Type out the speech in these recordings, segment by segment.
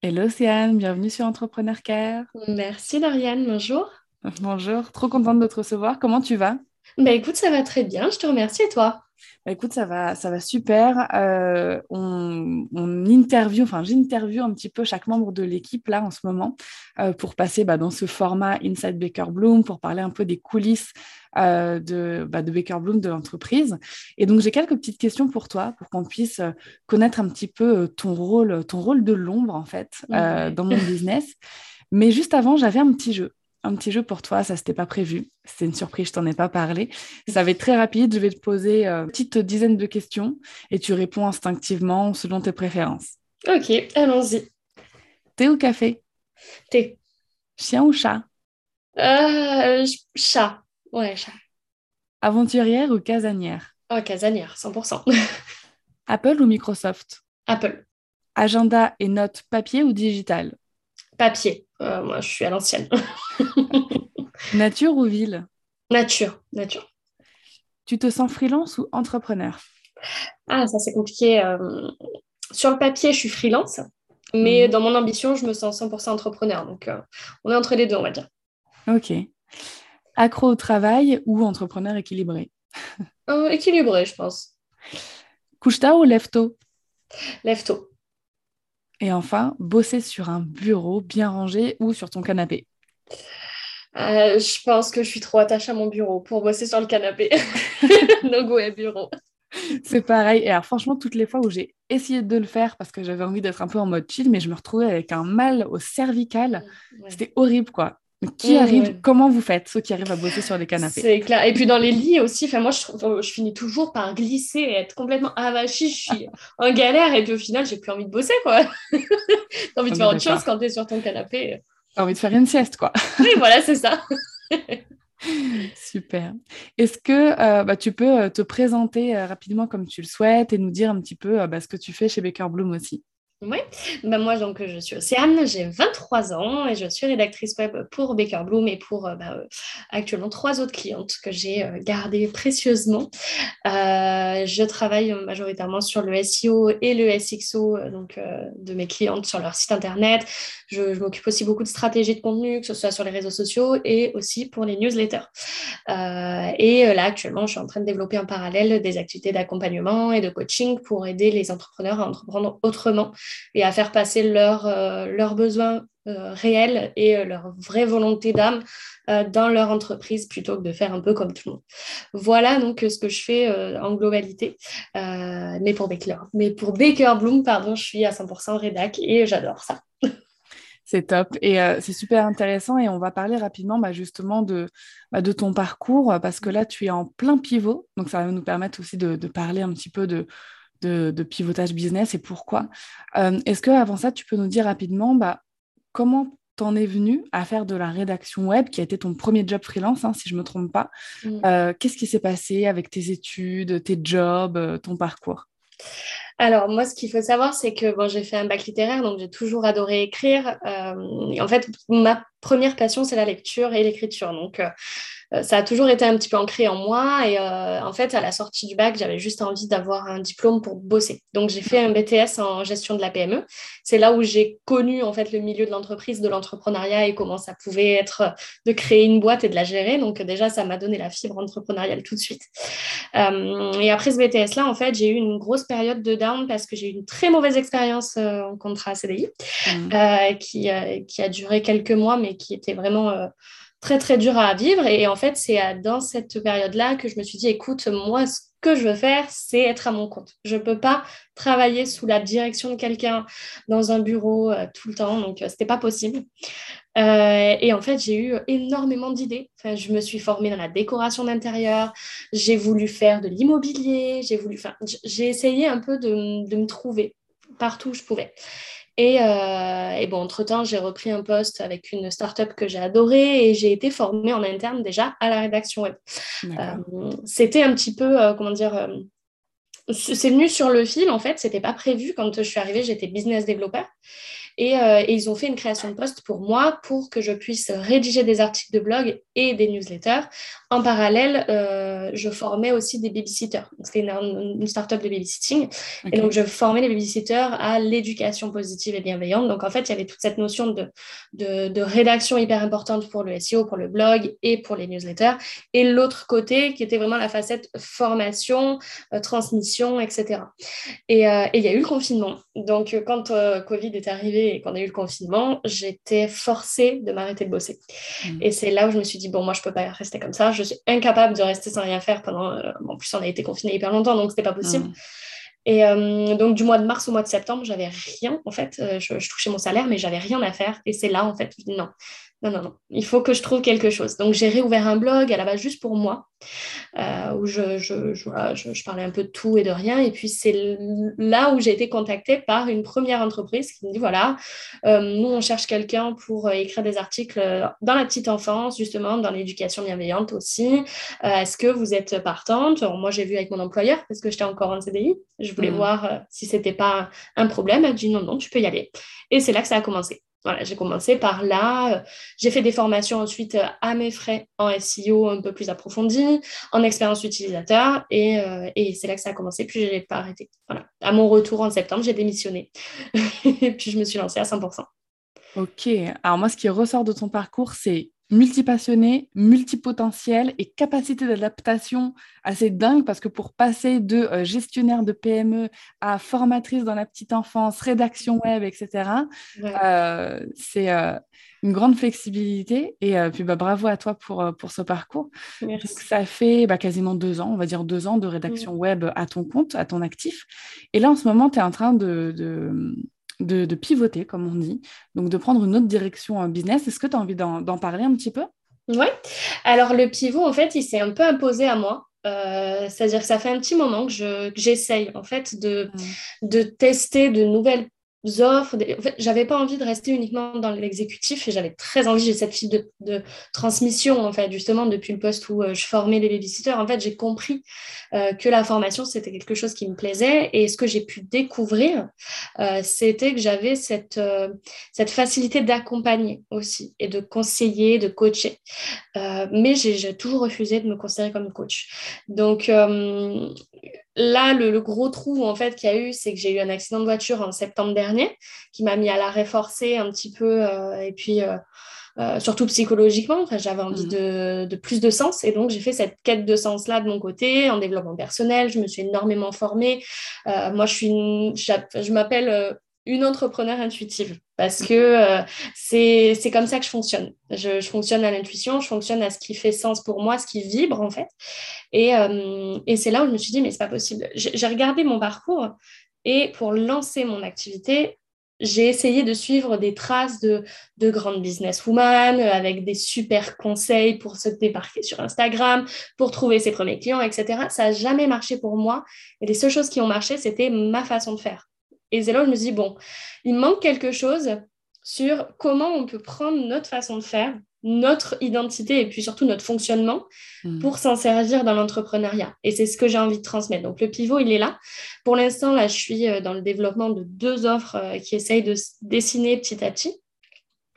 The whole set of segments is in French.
Hello Océane, bienvenue sur Entrepreneur Care. Merci Lauriane, bonjour. Bonjour, trop contente de te recevoir. Comment tu vas? Bah écoute, ça va très bien, je te remercie et toi? Bah, écoute, ça va, ça va super. Euh, on, interview, enfin j'interview un petit peu chaque membre de l'équipe là en ce moment euh, pour passer bah, dans ce format Inside Baker Bloom pour parler un peu des coulisses euh, de, bah, de Baker Bloom, de l'entreprise. Et donc j'ai quelques petites questions pour toi pour qu'on puisse connaître un petit peu ton rôle, ton rôle de l'ombre en fait dans mon business. Mais juste avant, j'avais un petit jeu un petit jeu pour toi, ça s'était pas prévu. C'est une surprise, je t'en ai pas parlé. Ça va être très rapide, je vais te poser euh, une petite dizaine de questions et tu réponds instinctivement selon tes préférences. Ok, allons-y. Thé ou café? Thé. Chien ou chat? Euh, Chat. Ouais, chat. Aventurière ou casanière? Oh, casanière, 100%. Apple ou Microsoft? Apple. Agenda et notes papier ou digital? Papier. Euh, moi, je suis à l'ancienne. nature ou ville? Nature, nature. Tu te sens freelance ou entrepreneur? Ah, ça c'est compliqué. Euh, sur le papier, je suis freelance, mais mhm. dans mon ambition, je me sens 100% entrepreneur. Donc, euh, on est entre les deux, on va dire. Ok. Accro au travail ou entrepreneur équilibré? Équilibré, je pense. Couche-tard ou lève-tôt? Lève-tôt. Et enfin, bosser sur un bureau bien rangé ou sur ton canapé. Euh, je pense que je suis trop attachée à mon bureau pour bosser sur le canapé. go et bureau. C'est pareil. Et alors, franchement, toutes les fois où j'ai essayé de le faire parce que j'avais envie d'être un peu en mode chill, mais je me retrouvais avec un mal au cervical. C'était horrible, quoi qui arrive Comment vous faites, ceux qui arrivent à bosser sur des canapés? C'est clair. Et puis dans les lits aussi, moi, je, je finis toujours par glisser et être complètement avachie. Je suis en galère et puis au final, j'ai plus envie de bosser, quoi. T'as envie de faire autre chose quand tu es sur ton canapé. T'as envie de faire une sieste, quoi. oui, voilà, c'est ça. Super. Est-ce que euh, bah, tu peux euh, te présenter euh, rapidement comme tu le souhaites et nous dire un petit peu bah, ce que tu fais chez Baker Bloom aussi? Oui, ben moi donc je suis Océane, j'ai 23 ans et je suis rédactrice web pour Baker Bloom et pour euh, ben, euh, actuellement trois autres clientes que j'ai euh, gardées précieusement. je travaille majoritairement sur le SEO et le SXO donc, de mes clientes sur leur site internet. Je, je m'occupe aussi beaucoup de stratégie de contenu, que ce soit sur les réseaux sociaux et aussi pour les newsletters. et là actuellement, je suis en train de développer en parallèle des activités d'accompagnement et de coaching pour aider les entrepreneurs à entreprendre autrement et à faire passer euh, leurs besoins euh, réels et euh, leur vraie volonté d'âme dans leur entreprise plutôt que de faire un peu comme tout le monde. Voilà donc ce que je fais en globalité, mais pour Baker, mais pour Baker Bloom, pardon, je suis à 100% rédac et j'adore ça. C'est top et c'est super intéressant et on va parler rapidement bah, justement de, bah, de ton parcours parce que là tu es en plein pivot, donc ça va nous permettre aussi de parler un petit peu de, de, pivotage business et pourquoi. Euh, est-ce que avant ça, tu peux nous dire rapidement bah, comment t'en es venu à faire de la rédaction web, qui a été ton premier job freelance, hein, si je ne me trompe pas. Mm. Euh, qu'est-ce qui s'est passé avec tes études, tes jobs, euh, ton parcours? Alors, moi, ce qu'il faut savoir, c'est que bon, j'ai fait un bac littéraire, donc j'ai toujours adoré écrire. en fait, ma première passion, c'est la lecture et l'écriture. Donc, euh, ça a toujours été un petit peu ancré en moi. Et euh, en fait, à la sortie du bac, j'avais juste envie d'avoir un diplôme pour bosser. Donc, j'ai fait un BTS en gestion de la PME. C'est là où j'ai connu en fait le milieu de l'entreprise, de l'entrepreneuriat et comment ça pouvait être de créer une boîte et de la gérer. Donc, déjà, ça m'a donné la fibre entrepreneuriale tout de suite. Euh, et après ce BTS-là, en fait, j'ai eu une grosse période de down parce que j'ai eu une très mauvaise expérience en contrat CDI mmh. qui, qui, a duré quelques mois, mais qui était vraiment très très dur à vivre. Et en fait, c'est dans cette période-là que je me suis dit, écoute, moi, ce que je veux faire, c'est être à mon compte. Je ne peux pas travailler sous la direction de quelqu'un dans un bureau euh, tout le temps, donc euh, ce n'était pas possible. Euh, et en fait, j'ai eu énormément d'idées. Enfin, je me suis formée dans la décoration d'intérieur, j'ai voulu faire de l'immobilier, j'ai voulu, enfin, j'ai essayé un peu de, de me trouver partout où je pouvais. Et, bon, entre-temps, j'ai repris un poste avec une startup que j'ai adorée et j'ai été formée en interne déjà à la rédaction web. C'était un petit peu, comment dire, c'est venu sur le fil en fait, c'était pas prévu. Quand je suis arrivée, j'étais business développeur. Euh, et, ils ont fait une création de poste pour moi pour que je puisse rédiger des articles de blog et des newsletters. En parallèle, euh, je formais aussi des babysitters. C'était une, une start-up de babysitting. Et donc, je formais les babysitters à l'éducation positive et bienveillante. Donc, en fait, il y avait toute cette notion de, de, rédaction hyper importante pour le SEO, pour le blog et pour les newsletters. Et l'autre côté, qui était vraiment la facette formation, euh, transmission, etc. Et, et il y a eu le confinement. Donc, quand Covid est arrivé, et qu'on a eu le confinement, j'étais forcée de m'arrêter de bosser. Mm. Et c'est là où je me suis dit, bon, moi, je peux pas rester comme ça. Je suis incapable de rester sans rien faire pendant. Euh, en plus, on a été confiné hyper longtemps, donc c'était pas possible. Mm. Et euh, donc, du mois de mars au mois de septembre, j'avais rien, en fait. Euh, je, je, touchais mon salaire, mais j'avais rien à faire. Et c'est là, en fait, je dis non, non, non, non, il faut que je trouve quelque chose. Donc, j'ai réouvert un blog à la base juste pour moi, euh, où je, je, je, parlais un peu de tout et de rien. Et puis, c'est là où j'ai été contactée par une première entreprise qui me dit, voilà, euh, nous, on cherche quelqu'un pour euh, écrire des articles dans la petite enfance, justement, dans l'éducation bienveillante aussi. Est-ce que vous êtes partante? Moi, j'ai vu avec mon employeur, parce que j'étais encore en CDI. Je voulais mmh. voir si ce n'était pas un problème. Elle dit, non, non, tu peux y aller. Et c'est là que ça a commencé. Voilà, j'ai commencé par là. J'ai fait des formations ensuite euh, à mes frais en SEO un peu plus approfondies, en expérience utilisateur. Euh, et, c'est là que ça a commencé. Puis je n'ai pas arrêté. Voilà. À mon retour en septembre, j'ai démissionné. et puis je me suis lancée à 100%. Ok. Alors moi, ce qui ressort de ton parcours, c'est multipassionné, multipotentiel et capacité d'adaptation assez dingue parce que pour passer de euh, gestionnaire de PME à formatrice dans la petite enfance, rédaction web, etc., euh, c'est euh, une grande flexibilité. Et puis bah, bravo à toi pour, pour ce parcours. ça fait bah, quasiment deux ans, on va dire deux ans de rédaction web à ton compte, à ton actif. Et là, en ce moment, tu es en train de de, pivoter, comme on dit, donc de prendre une autre direction en business. Est-ce que tu as envie d'en parler un petit peu? Oui. Alors, le pivot, en fait, il s'est un peu imposé à moi. Euh, c'est-à-dire que ça fait un petit moment que j'essaye en fait de, mmh. de tester de nouvelles offres. J'avais pas envie de rester uniquement dans l'exécutif et j'avais très envie, j'ai cette fibre de, transmission, en fait, justement, depuis le poste où euh, je formais les babysitters. En fait, j'ai compris euh, que la formation, c'était quelque chose qui me plaisait et ce que j'ai pu découvrir, euh, c'était que j'avais cette, cette facilité d'accompagner aussi et de conseiller, de coacher. mais j'ai toujours refusé de me considérer comme coach. Donc, Là, le, gros trou en fait qu'il y a eu, c'est que j'ai eu un accident de voiture en septembre dernier qui m'a mis à l'arrêt forcé un petit peu euh, et puis euh, euh, surtout psychologiquement. j'avais envie mmh. de, plus de sens et donc j'ai fait cette quête de sens là de mon côté en développement personnel. Je me suis énormément formée. moi, je suis, je m'appelle une entrepreneur intuitive parce que euh, c'est comme ça que je fonctionne. Je, fonctionne à l'intuition, je fonctionne à ce qui fait sens pour moi, ce qui vibre en fait. Et, euh, et c'est là où je me suis dit, mais c'est pas possible. J'ai regardé mon parcours et pour lancer mon activité, j'ai essayé de suivre des traces de, de grandes businesswomen avec des super conseils pour se débarquer sur Instagram, pour trouver ses premiers clients, etc. Ça n'a jamais marché pour moi. Et les seules choses qui ont marché, c'était ma façon de faire. Et c'est là où je me dis, bon, il manque quelque chose sur comment on peut prendre notre façon de faire, notre identité et puis surtout notre fonctionnement hmm. pour s'en servir dans l'entrepreneuriat. Et c'est ce que j'ai envie de transmettre. Donc le pivot, il est là. Pour l'instant, là, je suis euh, dans le développement de deux offres euh, qui essayent de se dessiner petit à petit.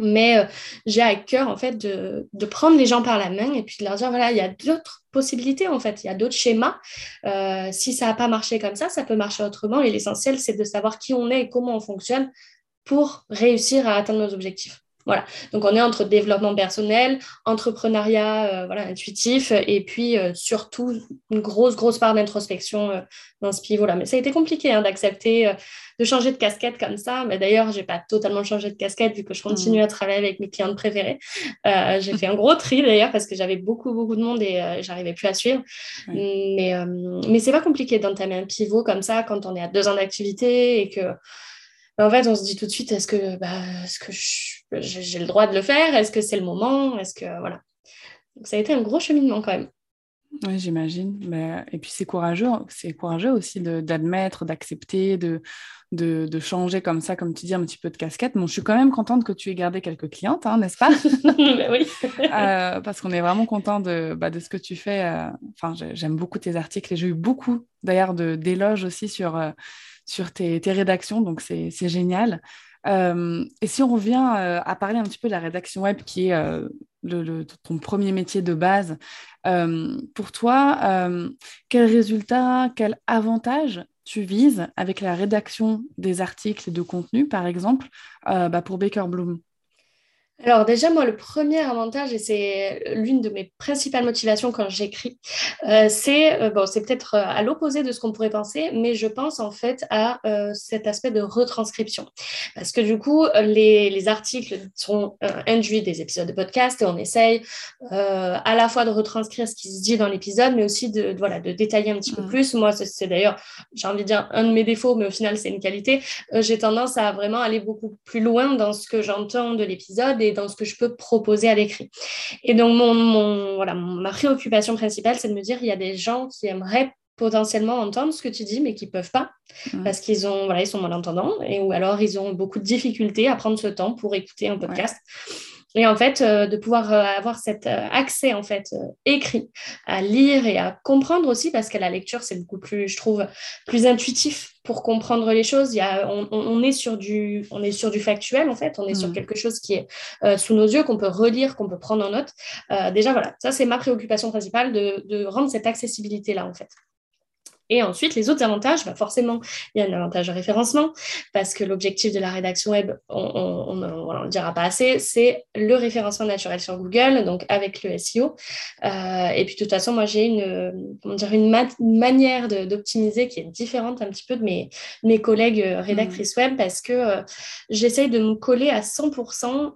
Mais euh, j'ai à cœur, en fait, de, prendre les gens par la main et puis de leur dire, voilà, il y a d'autres possibilités, en fait. Il y a d'autres schémas. Euh, si ça n'a pas marché comme ça, ça peut marcher autrement. Et l'essentiel, c'est de savoir qui on est et comment on fonctionne pour réussir à atteindre nos objectifs. Voilà. Donc, on est entre développement personnel, entrepreneuriat euh, voilà, intuitif et puis euh, surtout une grosse, grosse part d'introspection euh, dans ce pivot-là. Mais ça a été compliqué hein, d'accepter de changer de casquette comme ça. Mais d'ailleurs, je n'ai pas totalement changé de casquette vu que je continue mmh. à travailler avec mes clientes préférées. j'ai fait un gros tri d'ailleurs parce que j'avais beaucoup, beaucoup de monde et j'arrivais plus à suivre. Mais, mais c'est pas compliqué d'entamer un pivot comme ça quand on est à deux ans d'activité et que en fait, on se dit tout de suite, est-ce que, bah, est-ce que j'ai le droit de le faire? Est-ce que c'est le moment? Est-ce que voilà. Donc, ça a été un gros cheminement quand même. Oui, j'imagine. Mais... Et puis c'est courageux, c'est courageux aussi d'admettre, d'accepter, de, de, de, changer comme ça, comme tu dis, un petit peu de casquette. Bon, je suis quand même contente que tu aies gardé quelques clientes, hein, n'est-ce pas? Oui. euh, parce qu'on est vraiment content de, bah, de ce que tu fais. Euh, enfin, j'aime beaucoup tes articles et j'ai eu beaucoup d'ailleurs d'éloges aussi sur, euh, sur tes, rédactions, donc c'est génial. Euh, et si on revient à parler un petit peu de la rédaction web, qui est le, ton premier métier de base, pour toi, quel résultat, quel avantage tu vises avec la rédaction des articles de contenu, par exemple, euh, bah pour Baker Bloom? Alors déjà, moi, le premier avantage, et c'est l'une de mes principales motivations quand j'écris, euh, c'est euh, bon, c'est peut-être euh, à l'opposé de ce qu'on pourrait penser, mais je pense en fait à cet aspect de retranscription. Parce que du coup, les, les articles sont induits des épisodes de podcast et on essaye à la fois de retranscrire ce qui se dit dans l'épisode, mais aussi de, voilà, de détailler un petit peu mm. plus. Moi, c'est d'ailleurs, j'ai envie de dire, un de mes défauts, mais au final, c'est une qualité. j'ai tendance à vraiment aller beaucoup plus loin dans ce que j'entends de l'épisode et dans ce que je peux proposer à l'écrit. Et donc, mon, voilà, ma préoccupation principale, c'est de me dire, il y a des gens qui aimeraient potentiellement entendre ce que tu dis, mais qui ne peuvent pas, parce qu'ils ont, voilà, ils sont malentendants, et, ou alors ils ont beaucoup de difficultés à prendre ce temps pour écouter un podcast. Et en fait, euh, de pouvoir euh, avoir cet euh, accès en fait écrit à lire et à comprendre aussi, parce qu'à la lecture, c'est beaucoup plus, je trouve, plus intuitif pour comprendre les choses. Il y a, on, est sur du, on est sur du factuel en fait. On est sur mmh. quelque chose qui est sous nos yeux, qu'on peut relire, qu'on peut prendre en note. déjà voilà, ça c'est ma préoccupation principale de, de rendre cette accessibilité là en fait. Et ensuite, les autres avantages, bah forcément, il y a un avantage de référencement, parce que l'objectif de la rédaction web, on ne le dira pas assez, c'est le référencement naturel sur Google, donc avec le SEO. Euh, et puis, de toute façon, moi, j'ai une, manière d'optimiser qui est différente un petit peu de mes, collègues euh, rédactrices web, parce que euh, j'essaye de me coller à 100%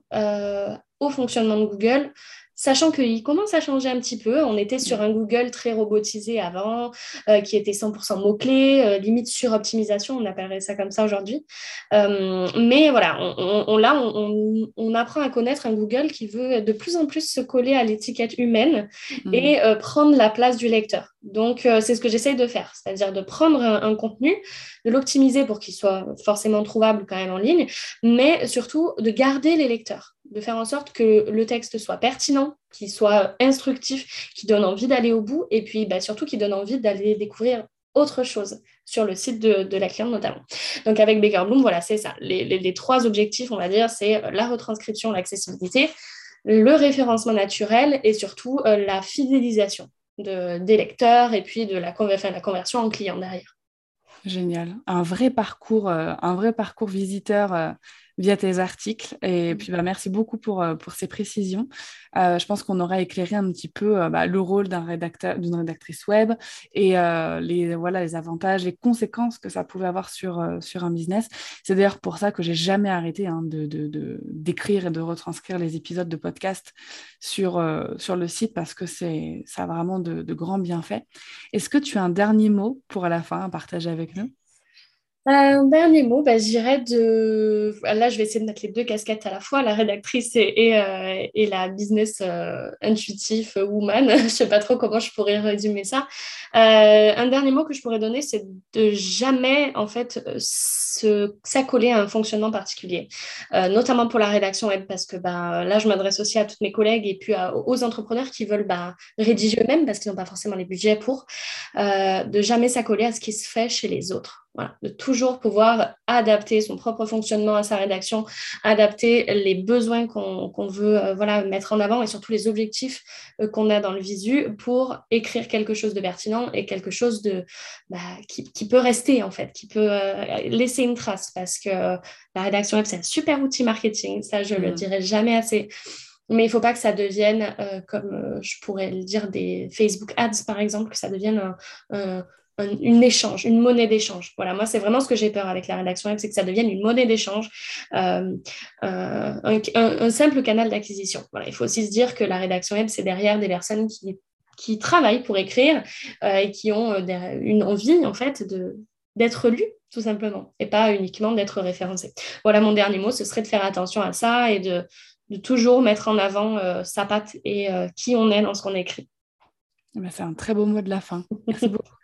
au fonctionnement de Google sachant qu'il commence à changer un petit peu. On était sur un Google très robotisé avant, euh, qui était 100% mots-clés, euh, limite sur optimisation, on appellerait ça comme ça aujourd'hui. Euh, mais voilà, on, là, on, apprend à connaître un Google qui veut de plus en plus se coller à l'étiquette humaine mmh. et prendre la place du lecteur. Donc, c'est ce que j'essaye de faire, c'est-à-dire de prendre un contenu, de l'optimiser pour qu'il soit forcément trouvable quand même en ligne, mais surtout de garder les lecteurs de faire en sorte que le texte soit pertinent, qu'il soit instructif, qu'il donne envie d'aller au bout, et puis bah, surtout qu'il donne envie d'aller découvrir autre chose sur le site de, la cliente notamment. Donc avec Baker Bloom, voilà, c'est ça. Les, trois objectifs, on va dire, c'est la retranscription, l'accessibilité, le référencement naturel et surtout euh, la fidélisation de, des lecteurs et puis de la, la conversion en client derrière. Génial. Un vrai parcours, euh, un vrai parcours visiteur euh, via tes articles. Et mmh. puis, bah, merci beaucoup pour, euh, pour ces précisions. Je pense qu'on aura éclairé un petit peu bah, le rôle d'un rédacteur, d'une rédactrice web et les, voilà, les avantages, les conséquences que ça pouvait avoir sur, sur un business. C'est d'ailleurs pour ça que j'ai jamais arrêté hein, de, de, d'écrire et de retranscrire les épisodes de podcast sur, sur le site parce que c'est, ça a vraiment de, de grands bienfaits. Est-ce que tu as un dernier mot pour à la fin à partager avec nous un dernier mot, bah, j'irais de. Là, je vais essayer de mettre les deux casquettes à la fois, la rédactrice et, et, euh, la business euh, intuitive woman. je ne sais pas trop comment je pourrais résumer ça. Euh, un dernier mot que je pourrais donner, c'est de jamais, en fait, s'accoler à un fonctionnement particulier, notamment pour la rédaction web, parce que bah, là, je m'adresse aussi à toutes mes collègues et puis aux entrepreneurs qui veulent bah, rédiger eux-mêmes parce qu'ils n'ont pas forcément les budgets pour, de jamais s'accoler à ce qui se fait chez les autres de toujours pouvoir adapter son propre fonctionnement à sa rédaction, adapter les besoins qu'on veut euh, voilà, mettre en avant et surtout les objectifs euh, qu'on a dans le visu pour écrire quelque chose de pertinent et quelque chose de, bah, qui, peut rester en fait, qui peut euh, laisser une trace parce que la rédaction web, c'est un super outil marketing, ça je le mm. dirai jamais assez. Mais il ne faut pas que ça devienne, comme je pourrais le dire, des Facebook Ads, par exemple, que ça devienne un, une échange, une monnaie d'échange. Voilà, moi, c'est vraiment ce que j'ai peur avec la rédaction web, c'est que ça devienne une monnaie d'échange, euh, euh, un, simple canal d'acquisition. Voilà, il faut aussi se dire que la rédaction web, c'est derrière des personnes qui, qui travaillent pour écrire euh, et qui ont une envie, en fait, de d'être lues, tout simplement, et pas uniquement d'être référencées. Voilà, mon dernier mot, ce serait de faire attention à ça et de, de toujours mettre en avant sa patte et qui on est dans ce qu'on écrit. Eh ben, c'est un très beau mot de la fin. Merci beaucoup.